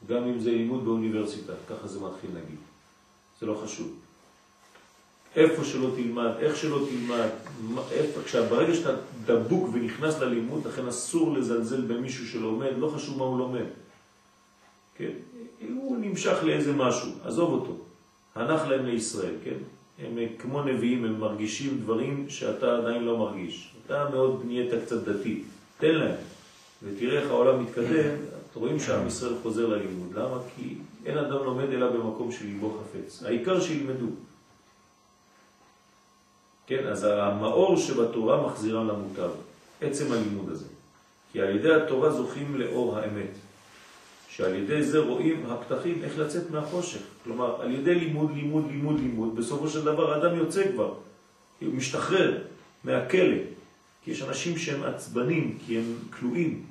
גם אם זה לימוד באוניברסיטה, ככה זה מתחיל נגיד. זה לא חשוב. איפה שלא תלמד, איך שלא תלמד, איפה, עכשיו, ברגע שאתה דבוק ונכנס ללימוד, לכן אסור לזלזל במישהו שלומד, לא חשוב מה הוא לומד. כן? הוא נמשך לאיזה משהו, עזוב אותו. הנח להם לישראל, כן? הם אה, כמו נביאים, הם מרגישים דברים שאתה עדיין לא מרגיש. אתה מאוד נהיית קצת דתי, תן להם. ותראה איך העולם מתקדם, רואים שעם ישראל חוזר ללימוד. למה? כי אין אדם לומד אלא במקום שליבו חפץ. העיקר שילמדו. כן, אז המאור שבתורה מחזירה למוטב, עצם הלימוד הזה. כי על ידי התורה זוכים לאור האמת. שעל ידי זה רואים הפתחים איך לצאת מהחושך. כלומר, על ידי לימוד, לימוד, לימוד, לימוד, בסופו של דבר האדם יוצא כבר. הוא משתחרר מהכלא. כי יש אנשים שהם עצבנים, כי הם כלואים.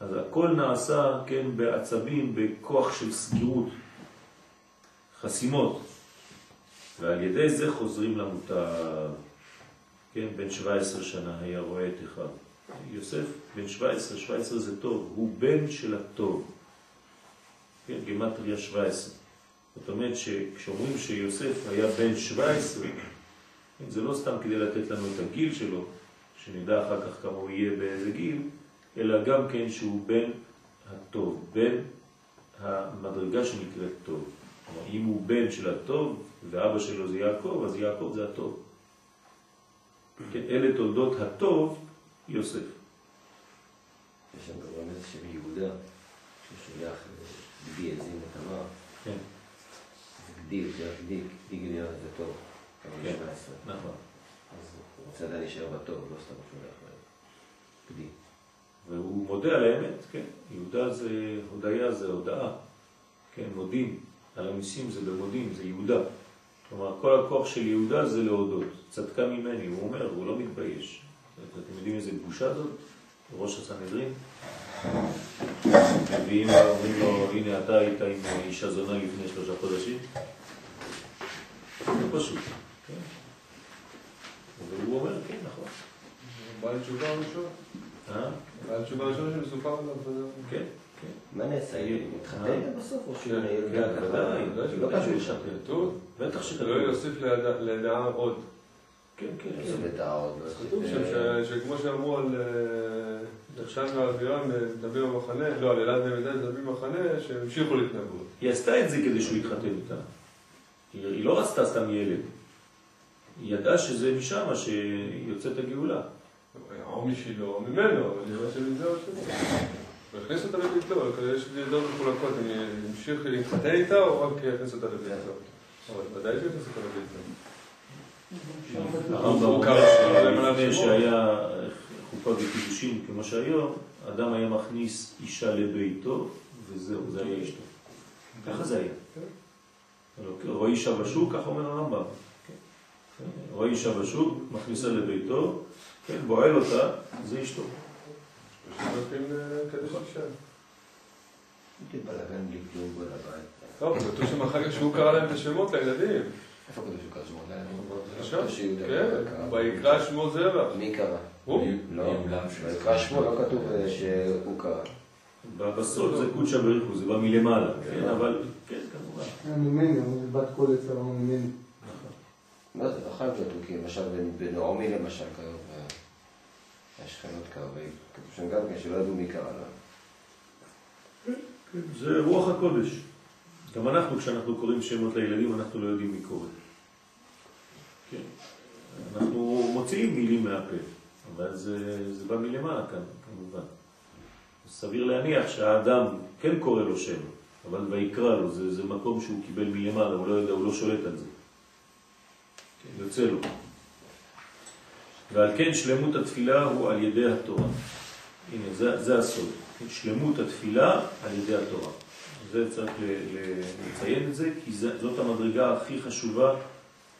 אז הכל נעשה, כן, בעצבים, בכוח של סגירות, חסימות. ועל ידי זה חוזרים למוטב. כן, בן 17 שנה היה רואה את אחד. יוסף בן 17, 17 זה טוב, הוא בן של הטוב. כן, גמטריה 17. זאת אומרת שכשאומרים שיוסף היה בן 17, כן, זה לא סתם כדי לתת לנו את הגיל שלו, שנדע אחר כך כמה הוא יהיה באיזה גיל, אלא גם כן שהוא בן הטוב, בן המדרגה שנקראת טוב. כלומר, אם הוא בן של הטוב, ואבא שלו זה יעקב, אז יעקב זה הטוב. כן, אלה תולדות הטוב, יוסף. יש שם גם רמז של יהודה, ששולח גדי את. כן, זה גדי, זה רק גדי, גדי גליון זה טוב. כן. 17. נכון. אז הוא רוצה עדיין להישאר בטוב, לא סתם שולח להם. גדי. והוא מודה על האמת, כן. יהודה זה, הודיה זה הודאה, כן, מודים. על המיסים זה במודים, זה יהודה. כלומר, כל הכוח של יהודה זה להודות. צדקה ממני, הוא אומר, הוא לא מתבייש. אתם יודעים איזה בושה זאת? ראש הסנהדרין. מביאים לו, אומרים לו, הנה אתה היית עם אישה זונה לפני שלושה חודשים. זה פשוט, כן. והוא אומר, כן, נכון. בעל תשובה ראשון. אה? בעל תשובה ראשון שמסופר עליו. כן, כן. מה נעשה? אה? מתחתן בסוף או שהוא כן, ילדה כן, ככה? בוודאי. לא בטח כתוב שהוא שם. ישתתף. כתוב. בטח שכתוב. לא יוסיף לידעה עוד. כן, כן. איזה לדעה עוד לא כתוב אה, שכמו שאמרו על אה, נחשן ואבירם, דוד במחנה, לא, על אלעד דוד במחנה, שהמשיכו להתנגדות. היא עשתה את זה כדי שהוא יתחתן איתה. היא היא לא רצתה סתם ילד. היא ידעה שזה משם שיוצאת הגאולה. או משלו או ממנו, אבל נראה שמזה או שלא. הוא הכניס אותה לביתו, יש לי דעות מחולקות, אם המשיך להתחתן איתה או רק הכניס אותה לביתו. אבל ודאי שהכניס אותה לביתו. הרמב"ם אומר. שהיה חופה וקידושין כמו שהיום, אדם היה מכניס אישה לביתו, וזהו, זה היה אשתו. ככה זה היה. כן. רואה אישה בשוק, כך אומר הרמב"ם. רואה אישה בשוק, מכניסה לביתו, כן, בועל אותה, זה אשתו. לבית. טוב, כתוב שם אחר כך שהוא קרא להם את השמות לילדים. איפה כתוב שהוא קרא? עכשיו, כתוב שיהודה כן, קרא. ויקרא שמו זרע. מי קרא? הוא? לא, ויקרא שמו לא כתוב אה, שהוא קרא. בסוד זה קודשא בריחו, זה בא מלמעלה, כן, אבל, כן, כמובן. ממני, אומרים, בת קול יצא לנו ממני. לא, זה לא חייב להיות הוא, כי למשל בנ- בנעמי למשל קרוב, אה, השכנות קרוב, כתוב שם גם כן שלא ידעו מי קרא לה. זה רוח הקודש. גם אנחנו, כשאנחנו קוראים שמות לילדים, אנחנו לא יודעים מי קורא. כן. אנחנו מוציאים מילים מהפה, אבל זה, זה בא מלמעלה כאן, כמובן. סביר להניח שהאדם כן קורא לו שם, אבל ויקרא לו, זה, זה מקום שהוא קיבל מלמעלה, הוא לא יודע, הוא לא שולט על זה. כן, יוצא לו. ועל כן שלמות התפילה הוא על ידי התורה. הנה, זה, זה הסוד. כן, שלמות התפילה על ידי התורה. זה צריך לציין את זה, כי זאת המדרגה הכי חשובה,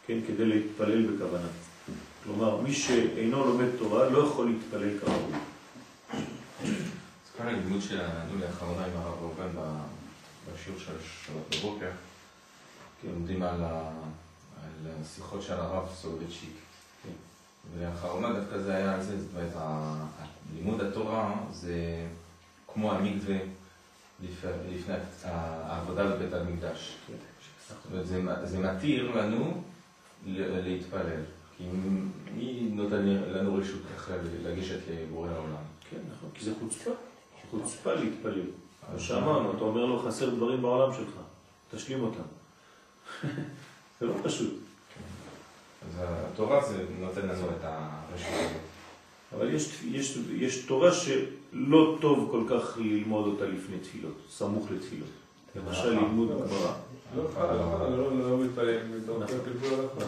כן, כדי להתפלל בכוונה. כלומר, מי שאינו לומד תורה לא יכול להתפלל כראוי. אז כאן הלימוד שלנו לאחרונה עם הרב ראובן בשיעור של שבת בבוקר, לומדים על השיחות של הרב סולובייצ'יק. כן. ולאחרונה דווקא זה היה על זה, זאת אומרת, לימוד התורה זה כמו המקווה לפני העבודה בבית המקדש. זאת אומרת, זה, מתיר לנו להתפלל. כי מי נותן לנו רשות ככה לגשת לבורא העולם? כן, נכון, כי זה חוצפה. חוצפה להתפלל. כמו שאמרנו, אתה אומר לו, חסר דברים בעולם שלך, תשלים אותם. [LAUGHS] זה לא פשוט. אז התורה זה נותן לנו את הרשות הזאת. אבל יש, יש, יש תורה שלא טוב כל כך ללמוד אותה לפני תפילות, סמוך לתפילות. למשל לימוד גמרא. לא לא, לא, לא נכון.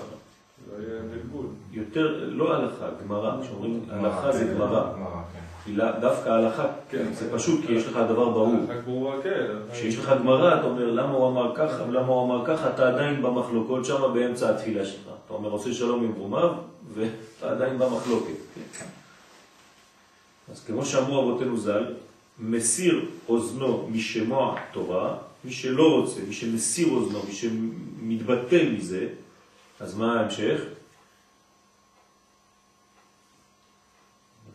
לא. יותר, לא הלכה, גמרא. כשאומרים הלכה זה כן, גמרא. כן. לא- דווקא הלכה, כן. זה פשוט, כי יש לך דבר ברור. כן. כשיש לך גמרא, אתה אומר למה הוא אמר ככה ולמה הוא אמר ככה, אתה עדיין במחלוקות שם באמצע התפילה שלך. אתה אומר עושה שלום עם רומיו, ואתה עדיין במחלוקת. אז כמו שאמרו אבותינו ז"ל, מסיר אוזנו משמוע תורה, מי שלא רוצה, מי שמסיר אוזנו, מי שמתבטל מזה, אז מה ההמשך?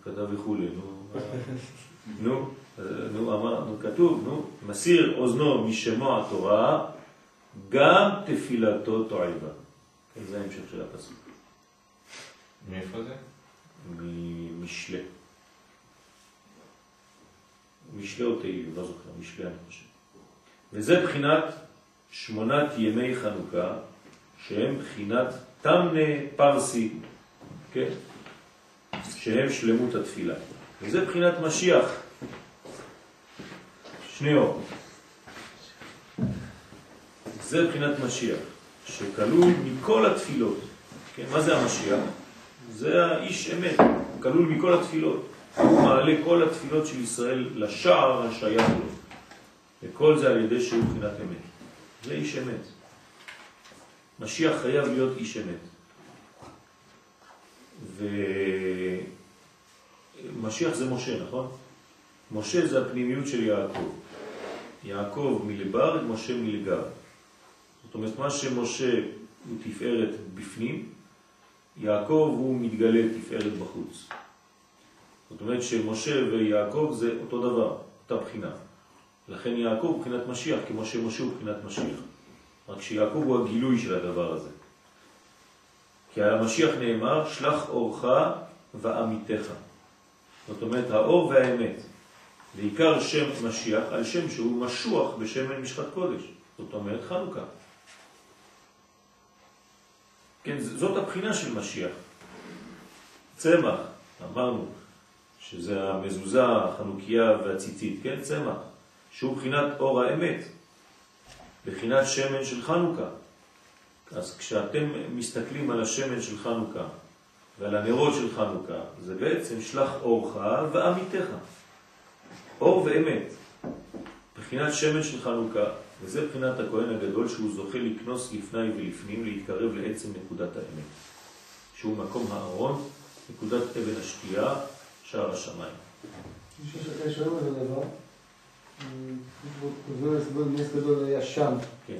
כתב וכולי, נו, [LAUGHS] נו, נו, אמר, נו, כתוב, נו, מסיר אוזנו משמוע התורה, גם תפילתו תועבה. כן, זה ההמשך של הפסוק. מאיפה זה? ממשלה. משלה או תהילים, לא זוכר, משלה אני חושב. וזה בחינת שמונת ימי חנוכה, שהם בחינת תמנה פרסי, כן? שהם שלמות התפילה. וזה בחינת משיח, שני אור. זה בחינת משיח, שכלול מכל התפילות. כן, מה זה המשיח? זה האיש אמת, כלול מכל התפילות. הוא מעלה כל התפילות של ישראל לשער השייך לו. וכל זה על ידי שהוא בחינת אמת. זה איש אמת. משיח חייב להיות איש אמת. ומשיח זה משה, נכון? משה זה הפנימיות של יעקב. יעקב מלבר, משה מלגר. זאת אומרת, מה שמשה הוא תפארת בפנים, יעקב הוא מתגלה תפארת בחוץ. זאת אומרת שמשה ויעקב זה אותו דבר, אותה בחינה. לכן יעקב הוא בחינת משיח, כמו שמשה הוא בחינת משיח. רק שיעקב הוא הגילוי של הדבר הזה. כי על המשיח נאמר, שלח אורך ועמיתך. זאת אומרת, האור והאמת. בעיקר שם משיח על שם שהוא משוח בשמן משחת קודש. זאת אומרת, חנוכה. כן, זאת הבחינה של משיח. צמח, אמרנו, שזה המזוזה, החנוכיה והציצית, כן, צמח, שהוא בחינת אור האמת, בחינת שמן של חנוכה. אז כשאתם מסתכלים על השמן של חנוכה ועל הנרות של חנוכה, זה בעצם שלח אורך ועמיתך. אור ואמת, בחינת שמן של חנוכה, וזה בחינת הכהן הגדול שהוא זוכה לקנוס לפני ולפנים, להתקרב לעצם נקודת האמת, שהוא מקום הארון, נקודת אבן השתייה, שער השמיים. יש היום איזה דבר, כותבים לסגול נס גדול היה שם, כן.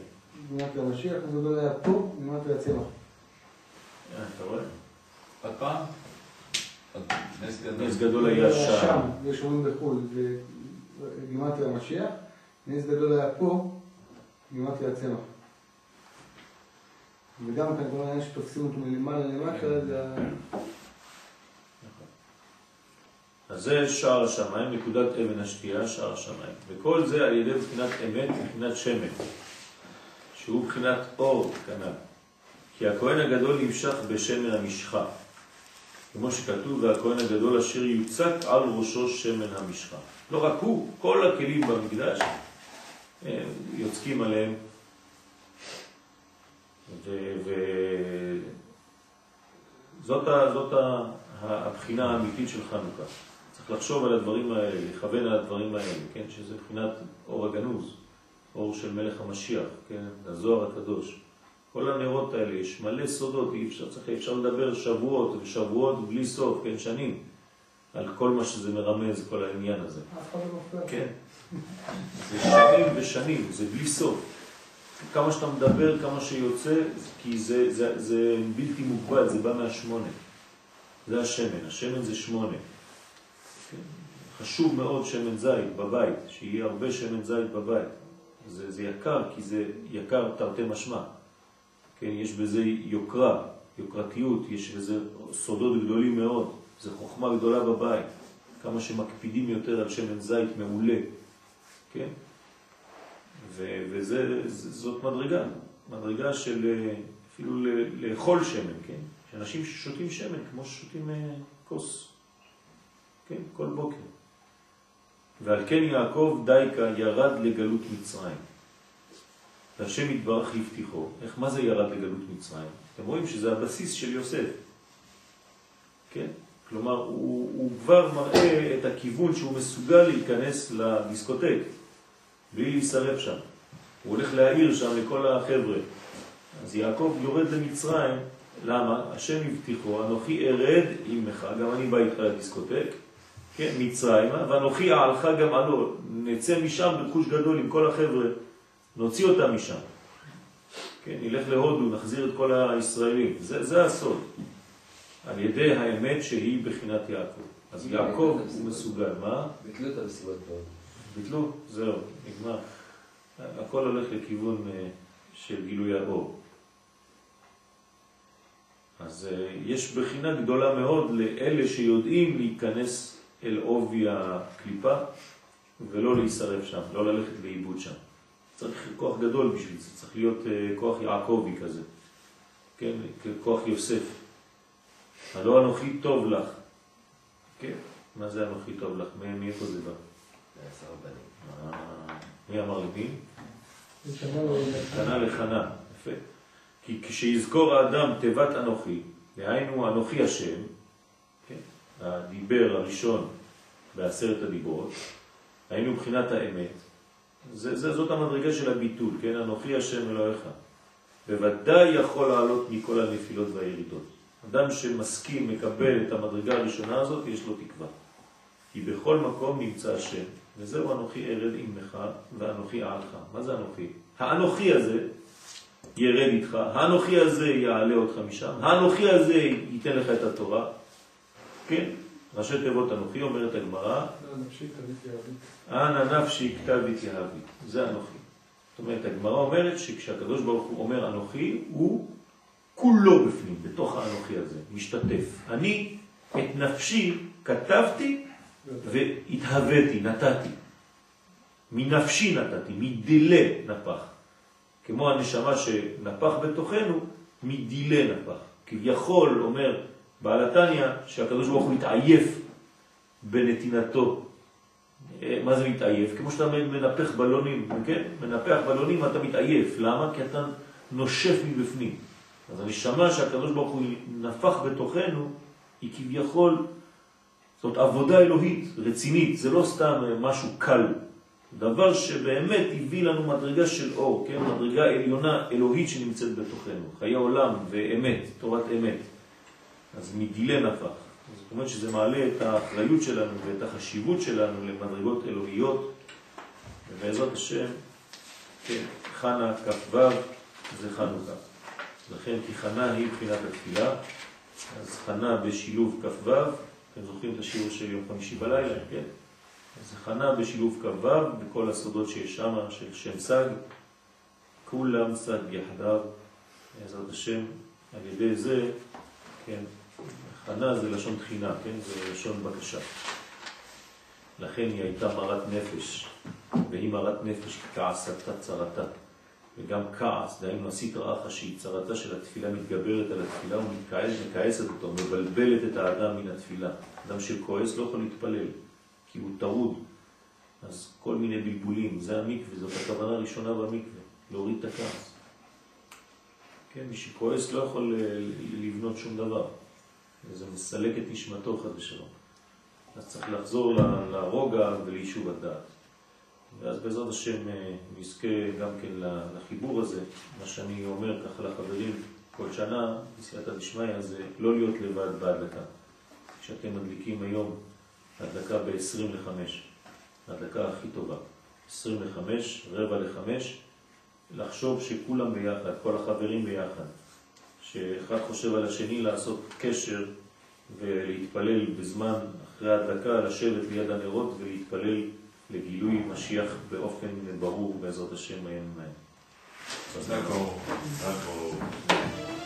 מנת המשיח, נס גדול היה פה, הצמח. אה, אתה רואה? עוד פעם? נס גדול. נס גדול היה שם. יש אומרים בחו"ל, זה גימטריה המשיח, נס גדול היה פה, גימטריה הצמח. וגם כאן כל העניין שתופסים אותו מלמעלה למטה, זה ה... אז זה שער השמיים, נקודת אבן השתייה, שער השמיים. וכל זה על ידי בחינת אמת, בחינת שמן, שהוא בחינת אור כנ"ל. כי הכהן הגדול נמשך בשמן המשחה. כמו שכתוב, והכהן הגדול אשר יוצק על ראשו שמן המשחה. לא רק הוא, כל הכלים במקדש, הם יוצקים עליהם. וזאת. זאת הבחינה האמיתית של חנוכה. לחשוב על הדברים האלה, לכוון על הדברים האלה, כן? שזה מבחינת אור הגנוז, אור של מלך המשיח, כן? הזוהר הקדוש. כל הנרות האלה, יש מלא סודות, אי אפשר, צריך, אפשר לדבר שבועות ושבועות בלי סוף, כן, שנים, על כל מה שזה מרמז, כל העניין הזה. לא. כן. זה שנים ושנים, זה בלי סוף. כמה שאתה מדבר, כמה שיוצא, כי זה, זה, זה בלתי מוגבל, זה בא מהשמונה. זה השמן, השמן זה שמונה. חשוב מאוד שמן זית בבית, שיהיה הרבה שמן זית בבית. זה, זה יקר, כי זה יקר תרתי משמע. כן, יש בזה יוקרה, יוקרתיות, יש בזה סודות גדולים מאוד, זה חוכמה גדולה בבית. כמה שמקפידים יותר על שמן זית מעולה, כן? ו- וזה, זאת מדרגה, מדרגה של אפילו לאכול שמן, כן? שאנשים ששותים שמן כמו ששותים אה, כוס, כן? כל בוקר. ועל כן יעקב דייקה ירד לגלות מצרים. והשם יתברך הבטיחו. איך, מה זה ירד לגלות מצרים? אתם רואים שזה הבסיס של יוסף. כן? כלומר, הוא, הוא כבר מראה את הכיוון שהוא מסוגל להיכנס לדיסקוטק, בלי להישרף שם. הוא הולך להעיר שם לכל החבר'ה. אז יעקב יורד למצרים, למה? השם הבטיחו, אנוכי ארד עמך, גם אני בא איתך לדיסקוטק, כן, מצרימה, ואנוכי אעלך גם עלו, נצא משם ברכוש גדול עם כל החבר'ה, נוציא אותם משם. כן, נלך להודו, נחזיר את כל הישראלים. זה, זה הסוד. על ידי האמת שהיא בחינת יעקב. אז יעקב הוא מסוגל, מה? ביטלו את המסיבות מאוד. ביטלו? זהו, נגמר. הכל הולך לכיוון אה, של גילוי האור. אז אה, יש בחינה גדולה מאוד לאלה שיודעים להיכנס אל עובי הקליפה ולא להישרף שם, לא ללכת לאיבוד שם. צריך כוח גדול בשביל זה, צריך להיות אה, כוח יעקבי כזה, כן, כוח יוסף. הלא אנוכי טוב לך. כן, מה זה אנוכי טוב לך? מאיפה זה בא? זה עשר בנים. אה, מי אמר? ושמע לו חנה לחנה, יפה. כי כשיזכור האדם תיבת אנוכי, דהיינו אנוכי השם? הדיבר הראשון בעשרת הדיברות, היינו מבחינת האמת, זה, זה, זאת המדרגה של הביטול, כן? אנוכי השם אלוהיך. בוודאי יכול לעלות מכל הנפילות והירידות. אדם שמסכים, מקבל את המדרגה הראשונה הזאת, יש לו תקווה. כי בכל מקום נמצא השם, וזהו אנוכי ארד עמך ואנוכי אעלך. מה זה אנוכי? האנוכי הזה ירד איתך, האנוכי הזה יעלה אותך משם, האנוכי הזה ייתן לך את התורה. כן, ראשי תיבות אנוכי, אומרת הגמרא, אבי. אנא נפשי כתב התייהבי. זה אנוכי. זאת אומרת, הגמרא אומרת שכשהקדוש ברוך הוא אומר אנוכי, הוא כולו בפנים, בתוך האנוכי הזה, משתתף. אני את נפשי כתבתי והתהוויתי, נתתי. מנפשי נתתי, מדילה נפח. כמו הנשמה שנפח בתוכנו, מדילה נפח. כביכול אומר בעל התניא שהקדוש ברוך הוא התעייף בנתינתו. אה, מה זה מתעייף? כמו שאתה מנפח בלונים, כן? מנפח בלונים אתה מתעייף. למה? כי אתה נושף מבפנים. אז הנשמה שהקדוש ברוך הוא נפח בתוכנו, היא כביכול, זאת עבודה אלוהית, רצינית, זה לא סתם משהו קל. דבר שבאמת הביא לנו מדרגה של אור, כן? מדרגה עליונה אלוהית שנמצאת בתוכנו, חיי עולם ואמת, תורת אמת. אז מדילה נפח. זאת אומרת שזה מעלה את האחריות שלנו ואת החשיבות שלנו למדרגות אלוהיות, ובעזרת השם, כן, חנה כ"ו זה חנוכה. לכן כי חנה היא בחינת התפילה, אז חנה בשילוב כ"ו, אתם זוכרים את השיעור של יום חמישי בלילה, כן? אז חנה בשילוב כ"ו, בכל הסודות שיש שם, של שם סג, כולם סג יחדיו, בעזרת השם, על ידי זה, כן, חנה זה לשון תחינה, כן, זה לשון בקשה. לכן היא הייתה מרת נפש, והיא מרת נפש כעסתה צרתה. וגם כעס, דהיינו עשית רעך שהיא צרתה של התפילה מתגברת על התפילה ומכעסת אותו, מבלבלת את האדם מן התפילה. אדם שכועס לא יכול להתפלל, כי הוא טרוד. אז כל מיני בלבולים, זה המקווה, זאת הכוונה הראשונה במקווה, להוריד את הכעס. כן, מי שכועס לא יכול אה, לבנות שום דבר. זה מסלק את נשמתו חד ושלום. אז צריך לחזור לרוגע וליישוב הדעת. ואז בעזרת השם אה, נזכה גם כן לחיבור הזה, מה שאני אומר ככה לחברים כל שנה, בסייעתא דשמיא, זה לא להיות לבד בהדלקה. כשאתם מדליקים היום הדלקה ב-20 ל-5, ההדלקה הכי טובה. 25, רבע ל-5, לחשוב שכולם ביחד, כל החברים ביחד, שאחד חושב על השני לעשות קשר ולהתפלל בזמן אחרי ההדלקה, לשבת ליד הנרות ולהתפלל לגילוי משיח באופן ברור בעזרת השם. D'accord. D'accord.